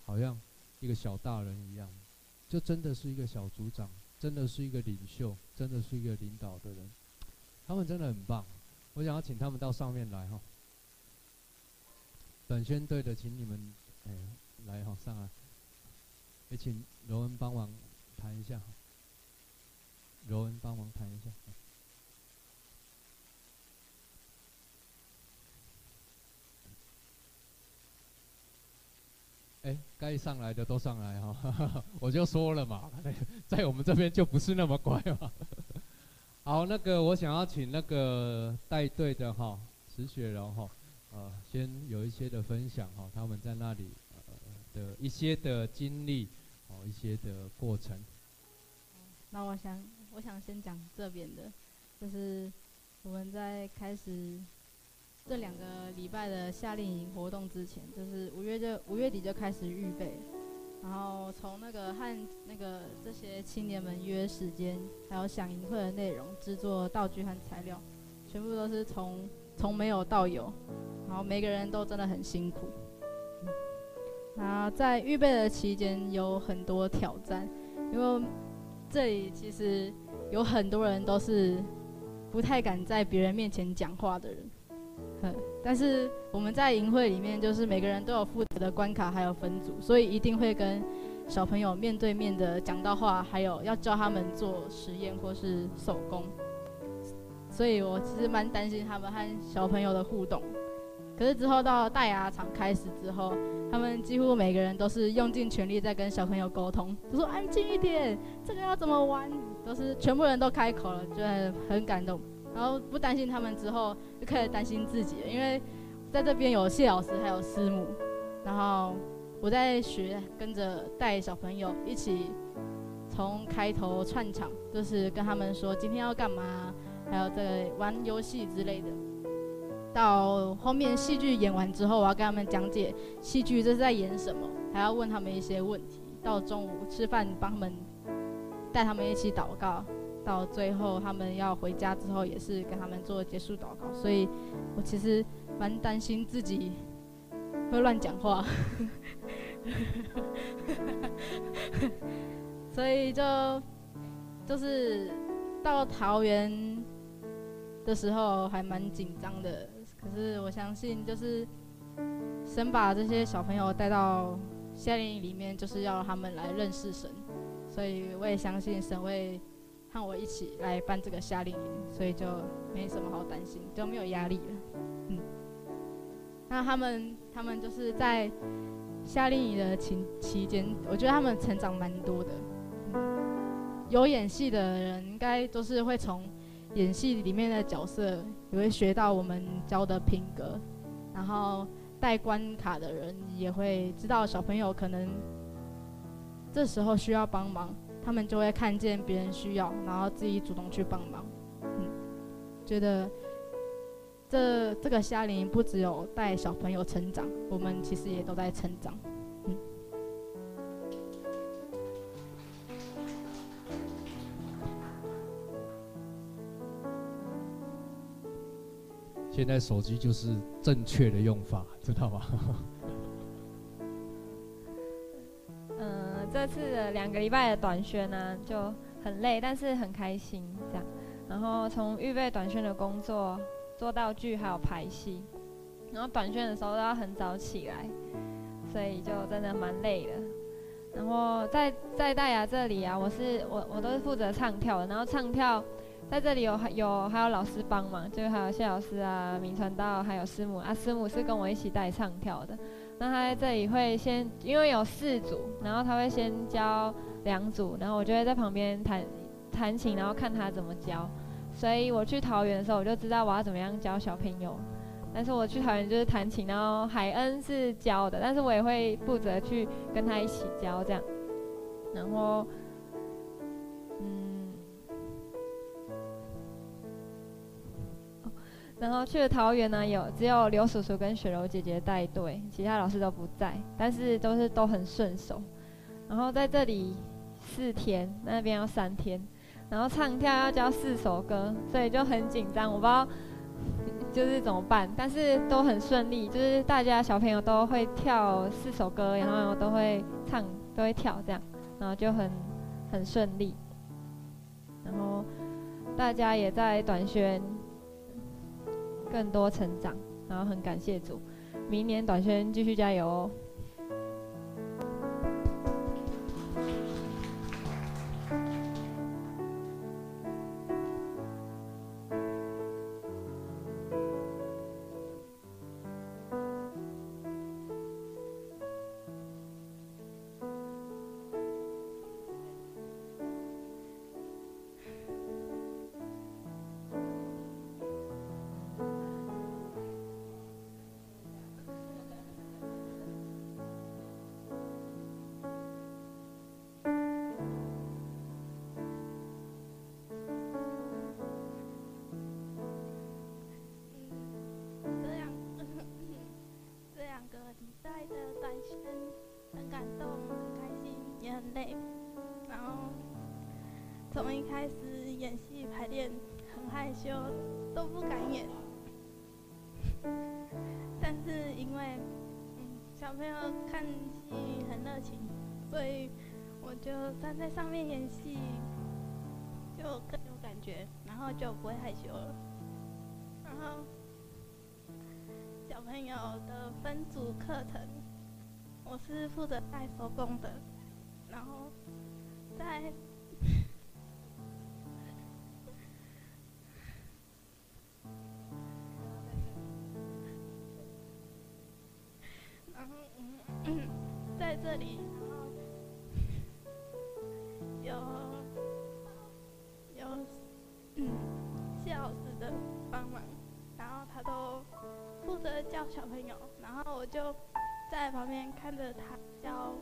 好像一个小大人一样，就真的是一个小组长，真的是一个领袖，真的是一个领导的人，他们真的很棒，我想要请他们到上面来哈。短宣队的，请你们，哎，来哈，上来，也请罗恩帮忙谈一下，罗恩帮忙谈一下。哎，该上来的都上来哈，我就说了嘛，在我们这边就不是那么乖嘛。好，那个我想要请那个带队的哈，石雪柔哈。呃，先有一些的分享哈，他们在那里呃的一些的经历，哦，一些的过程。那我想，我想先讲这边的，就是我们在开始这两个礼拜的夏令营活动之前，就是五月就五月底就开始预备，然后从那个和那个这些青年们约时间，还有想营会的内容，制作道具和材料，全部都是从从没有到有。然后每个人都真的很辛苦，然后在预备的期间有很多挑战，因为这里其实有很多人都是不太敢在别人面前讲话的人，但是我们在营会里面就是每个人都有负责的关卡还有分组，所以一定会跟小朋友面对面的讲到话，还有要教他们做实验或是手工，所以我其实蛮担心他们和小朋友的互动。可是之后到大牙场开始之后，他们几乎每个人都是用尽全力在跟小朋友沟通，就说安静一点，这个要怎么玩，都是全部人都开口了，就很很感动。然后不担心他们之后，就开始担心自己了，因为在这边有谢老师还有师母，然后我在学跟着带小朋友一起从开头串场，就是跟他们说今天要干嘛，还有在玩游戏之类的。到后面戏剧演完之后，我要跟他们讲解戏剧这是在演什么，还要问他们一些问题。到中午吃饭，帮他们带他们一起祷告。到最后他们要回家之后，也是跟他们做结束祷告。所以我其实蛮担心自己会乱讲话，所以就就是到桃园的时候还蛮紧张的。可是我相信，就是神把这些小朋友带到夏令营里面，就是要他们来认识神。所以我也相信神会和我一起来办这个夏令营，所以就没什么好担心，就没有压力了。嗯，那他们他们就是在夏令营的期期间，我觉得他们成长蛮多的。嗯，有演戏的人应该都是会从。演戏里面的角色也会学到我们教的品格，然后带关卡的人也会知道小朋友可能这时候需要帮忙，他们就会看见别人需要，然后自己主动去帮忙。嗯，觉得这这个夏令营不只有带小朋友成长，我们其实也都在成长。嗯现在手机就是正确的用法，知道吗？这次的两个礼拜的短宣呢、就很累，但是很开心这样。然后从预备短宣的工作、做道具还有排戏，然后短宣的时候都要很早起来，所以就真的蛮累的。然后在在大雅这里啊，我是我我都是负责唱跳的，然后唱跳在这里有有还有老师帮忙，就还有谢老师啊、明传道还有师母啊，师母是跟我一起带唱跳的。那他在这里会先，因为有四组，然后他会先教两组，然后我就会在旁边弹弹琴，然后看他怎么教。所以我去桃园的时候，我就知道我要怎么样教小朋友。但是我去桃园就是弹琴，然后海恩是教的，但是我也会负责去跟他一起教这样。然后，然后去了桃园呢，有只有刘叔叔跟雪柔姐姐带队，其他老师都不在，但是都是都很顺手。然后在这里四天，那边要三天，然后唱跳要教四首歌，所以就很紧张，我不知道。就是怎么办？但是都很顺利，就是大家小朋友都会跳四首歌，然后都会唱，都会跳这样，然后就很很顺利。然后大家也在短宣更多成长，然后很感谢主，明年短宣继续加油哦。在上面演戏，就更有感觉，然后就不会害羞了。然后小朋友的分组课程，我是负责带手工的，小朋友，然后我就在旁边看着他教，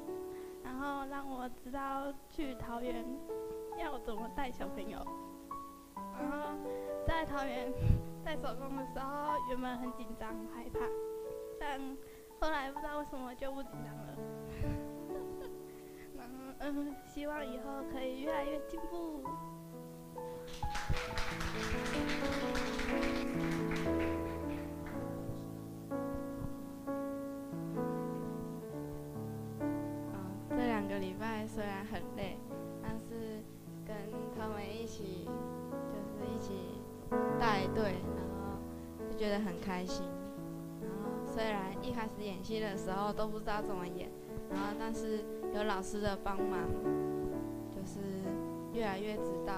然后让我知道去桃园要怎么带小朋友。然后在桃园带手工的时候，原本很紧张害怕，但后来不知道为什么就不紧张了。嗯，希望以后可以越来越进步。虽然很累，但是跟他们一起，就是一起带队，然后就觉得很开心。然后虽然一开始演戏的时候都不知道怎么演，然后但是。有老师的帮忙，就是越来越知道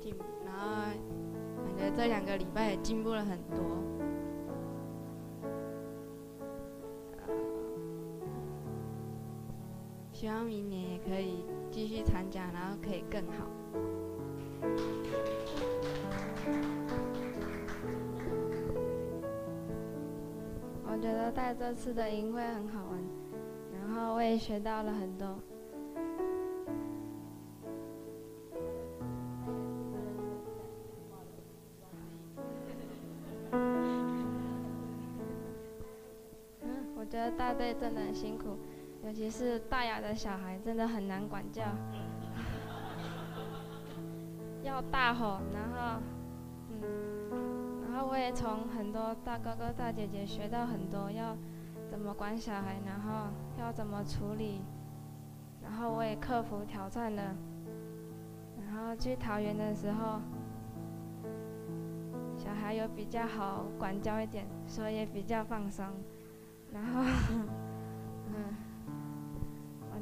进，然后感觉这两个礼拜也进步了很多。希望明年也可以继续参加，然后可以更好。我觉得带这次的营会很好玩。然后我也学到了很多。嗯，我觉得带队真的很辛苦，尤其是大雅的小孩真的很难管教，要大吼，然后，嗯，然后我也从很多大哥哥大姐姐学到很多要。怎么管小孩，然后要怎么处理，然后我也克服挑战了。然后去桃园的时候，小孩有比较好管教一点，所以也比较放松。然后，嗯，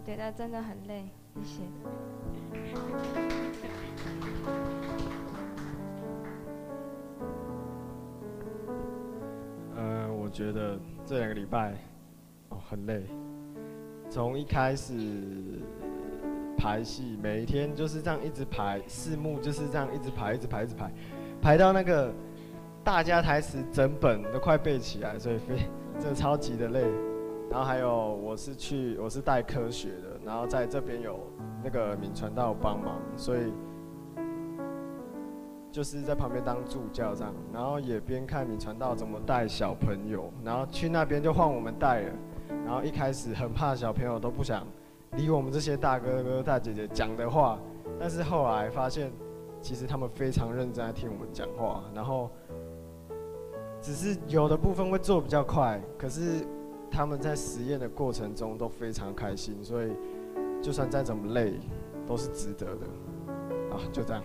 我觉得真的很累，谢谢。呃，我觉得这两个礼拜哦很累，从一开始。排戏每一天就是这样一直排，四幕就是这样一直排，一直排，一直排，排到那个大家台词整本都快背起来，所以非真的超级的累。然后还有我是去我是带科学的，然后在这边有那个敏传道帮忙，所以就是在旁边当助教这样，然后也边看敏传道怎么带小朋友，然后去那边就换我们带了，然后一开始很怕小朋友都不想。理我们这些大哥哥大姐姐讲的话，但是后来发现，其实他们非常认真在听我们讲话，然后只是有的部分会做比较快，可是他们在实验的过程中都非常开心，所以就算再怎么累，都是值得的。啊，就这样。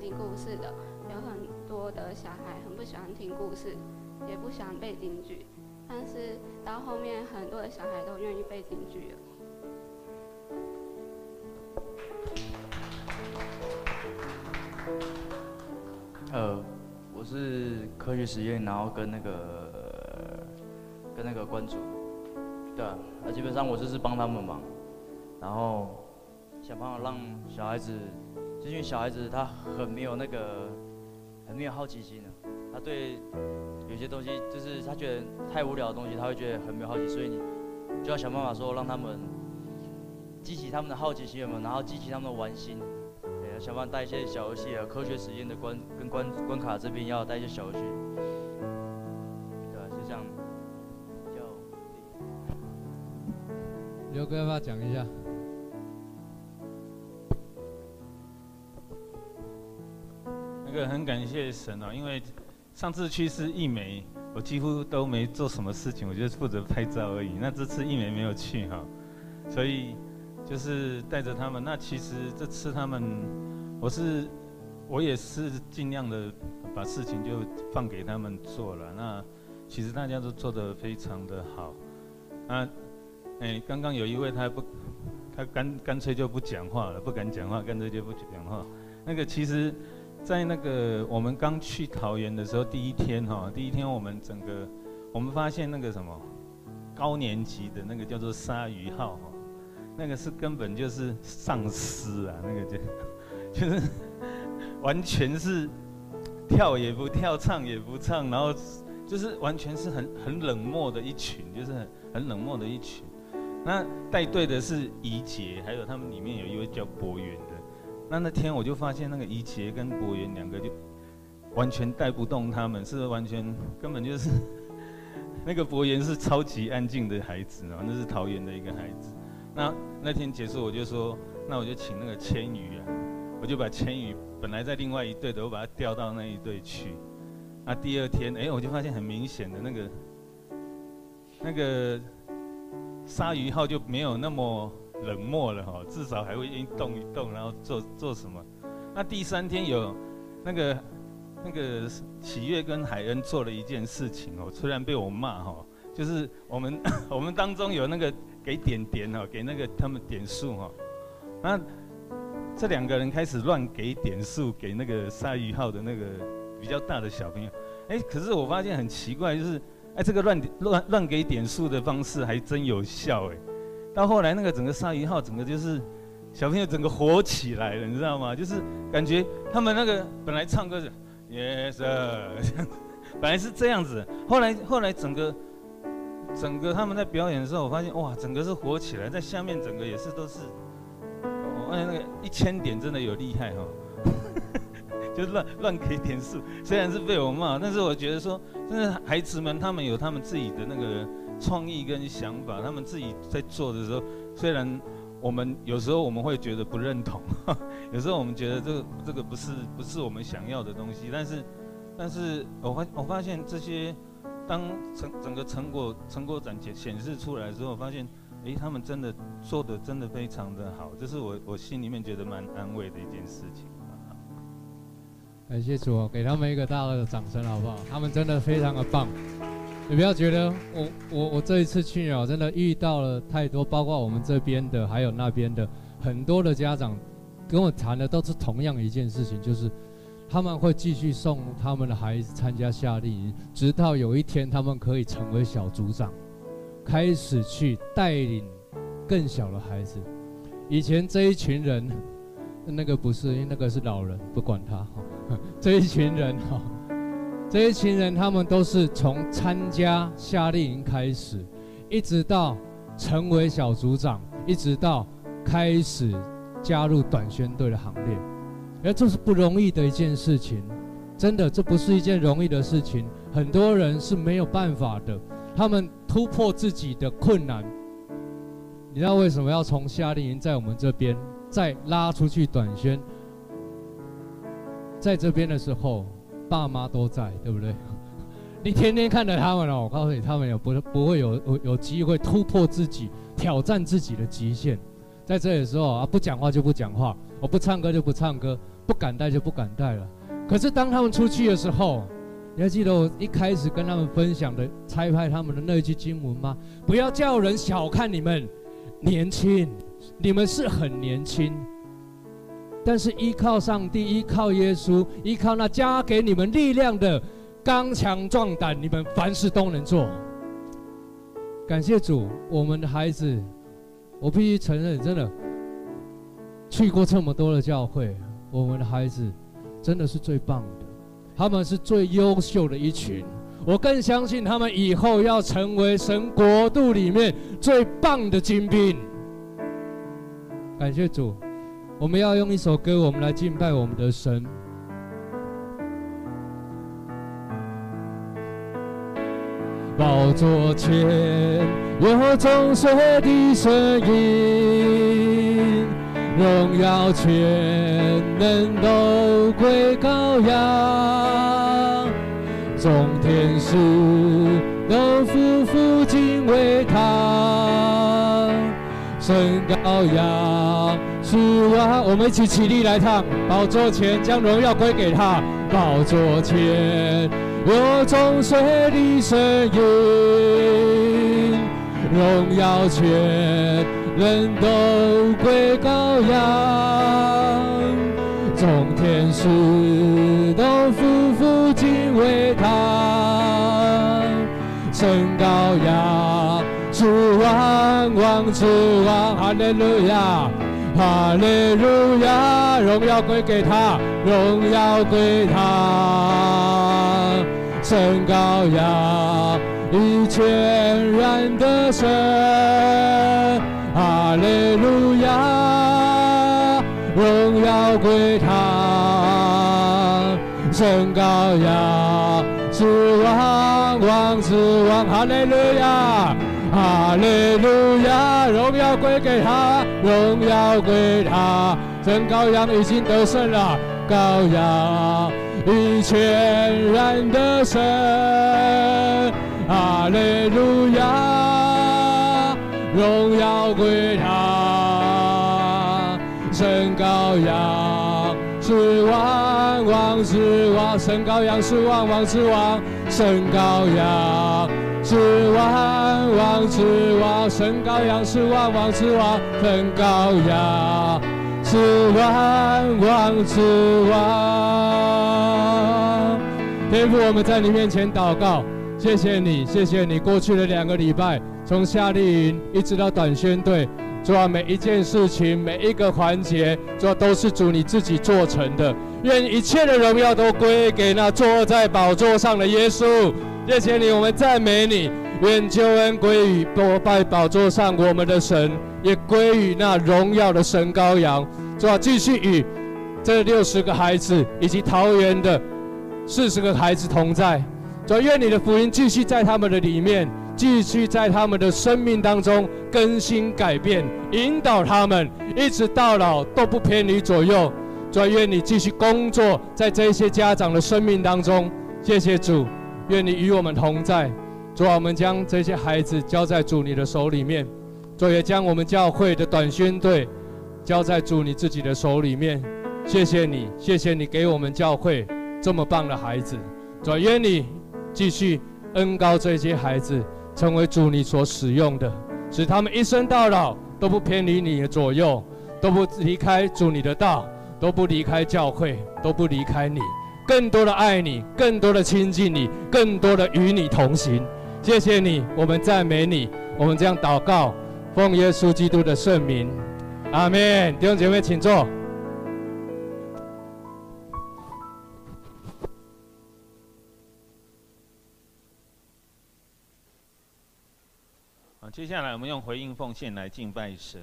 听故事的，有很多的小孩很不喜欢听故事，也不喜欢背京剧，但是到后面很多的小孩都愿意背京剧了。呃，我是科学实验，然后跟那个跟那个关主，对啊，那基本上我就是帮他们忙，然后。想办法让小孩子，就是因为小孩子他很没有那个，很没有好奇心的，他对有些东西就是他觉得太无聊的东西，他会觉得很没有好奇，所以你就要想办法说让他们激起他们的好奇心嘛，然后激起他们的玩心，对，想办法带一些小游戏啊，科学实验的关跟关关卡这边要带一些小游戏，对，就这样。刘哥要不要讲一下？很感谢神哦，因为上次去是艺美，我几乎都没做什么事情，我就负责拍照而已。那这次艺美没有去哈，所以就是带着他们。那其实这次他们，我是我也是尽量的把事情就放给他们做了。那其实大家都做得非常的好。那哎，刚刚有一位他不，他干干脆就不讲话了，不敢讲话，干脆就不讲话。那个其实。在那个我们刚去桃园的时候，第一天哈，第一天我们整个，我们发现那个什么，高年级的那个叫做鲨鱼号哈，那个是根本就是丧尸啊，那个就 就是完全是跳也不跳，唱也不唱，然后就是完全是很很冷漠的一群，就是很很冷漠的一群。那带队的是怡杰，还有他们里面有一位叫博远。那那天我就发现那个怡杰跟博元两个就完全带不动他们，是完全根本就是 那个博元是超级安静的孩子，啊那是桃园的一个孩子。那那天结束我就说，那我就请那个千羽啊，我就把千羽本来在另外一队的，我把他调到那一队去。那第二天，哎，我就发现很明显的那个那个鲨鱼号就没有那么。冷漠了哈，至少还会愿意动一动，然后做做什么。那第三天有那个那个喜悦跟海恩做了一件事情哦，虽然被我骂哈，就是我们 我们当中有那个给点点哦，给那个他们点数哈。那这两个人开始乱给点数给那个鲨鱼号的那个比较大的小朋友，哎，可是我发现很奇怪，就是哎这个乱乱乱给点数的方式还真有效哎。到后来，那个整个鲨鱼号整个就是小朋友整个火起来了，你知道吗？就是感觉他们那个本来唱歌是 Yes，本来是这样子，后来后来整个整个他们在表演的时候，我发现哇，整个是火起来，在下面整个也是都是，我发现那个一千点真的有厉害哈、哦，就乱乱给点数，虽然是被我骂，但是我觉得说，真的孩子们他们有他们自己的那个创意跟想法，他们自己在做的时候，虽然。我们有时候我们会觉得不认同，有时候我们觉得这个这个不是不是我们想要的东西，但是，但是我发我发现这些，当成整个成果成果展显显示出来之后，发现，诶，他们真的做的真的非常的好，这是我我心里面觉得蛮安慰的一件事情。感谢主，给他们一个大大的掌声好不好？他们真的非常的棒。你不要觉得我我我这一次去啊，真的遇到了太多，包括我们这边的，还有那边的很多的家长，跟我谈的都是同样一件事情，就是他们会继续送他们的孩子参加夏令营，直到有一天他们可以成为小组长，开始去带领更小的孩子。以前这一群人，那个不是，因为那个是老人，不管他哈。这一群人哈。这一群人，他们都是从参加夏令营开始，一直到成为小组长，一直到开始加入短宣队的行列。而这是不容易的一件事情，真的，这不是一件容易的事情。很多人是没有办法的，他们突破自己的困难。你知道为什么要从夏令营在我们这边再拉出去短宣？在这边的时候。爸妈都在，对不对？你天天看着他们哦，我告诉你，他们也不不会有有机会突破自己，挑战自己的极限。在这里的时候啊，不讲话就不讲话，我不唱歌就不唱歌，不敢带就不敢带了。可是当他们出去的时候，你还记得我一开始跟他们分享的拆派他们的那一句经文吗？不要叫人小看你们年轻，你们是很年轻。但是依靠上帝，依靠耶稣，依靠那加给你们力量的刚强壮胆，你们凡事都能做。感谢主，我们的孩子，我必须承认，真的去过这么多的教会，我们的孩子真的是最棒的，他们是最优秀的一群。我更相信他们以后要成为神国度里面最棒的精兵。感谢主。我们要用一首歌，我们来敬拜我们的神。宝座前有众水的声音，荣耀全能都归羔羊，众天使都匍匐敬畏他，神羔羊。主啊，我们一起起立来唱。宝座前将荣耀归给他。宝座前我众水的声音，荣耀全能都归羔羊，众天使都匍匐敬畏他。神羔羊，主王王之王，哈利路亚。哈利路亚，荣耀归给他，荣耀归他，神羔羊，以全然的神。哈利路亚，荣耀归他，神羔羊，是王王之王。哈利路亚。哈利路亚，荣耀归给他，荣耀归他。真羔羊已经得胜了，羔羊已全然的神。哈利路亚，荣耀归他。真羔羊是万王之王，真羔羊是万王之王，真羔羊。是万王之王，神羔羊是万王之王，神羔羊是万王之王。天父，我们在你面前祷告，谢谢你，谢谢你过去的两个礼拜，从夏令营一直到短宣队，主啊，每一件事情，每一个环节，主啊，都是主你自己做成的。愿一切的荣耀都归给那坐在宝座上的耶稣。谢谢你，我们赞美你。愿救恩归于坐在宝座上我们的神，也归于那荣耀的神羔羊。主啊，继续与这六十个孩子以及桃园的四十个孩子同在。主啊，愿你的福音继续在他们的里面。继续在他们的生命当中更新改变，引导他们一直到老都不偏离左右。主，愿你继续工作在这些家长的生命当中。谢谢主，愿你与我们同在。主啊，我们将这些孩子交在主你的手里面。主也将我们教会的短宣队交在主你自己的手里面。谢谢你，谢谢你给我们教会这么棒的孩子。主，愿你继续恩膏这些孩子。成为主你所使用的，使他们一生到老都不偏离你的左右，都不离开主你的道，都不离开教会，都不离开你，更多的爱你，更多的亲近你，更多的与你同行。谢谢你，我们赞美你，我们这样祷告，奉耶稣基督的圣名，阿门。弟兄姐妹，请坐。好接下来我们用回应奉献来敬拜神。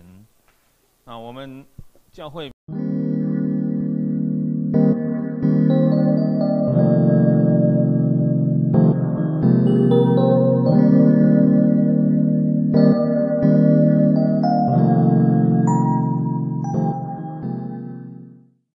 啊，我们教会。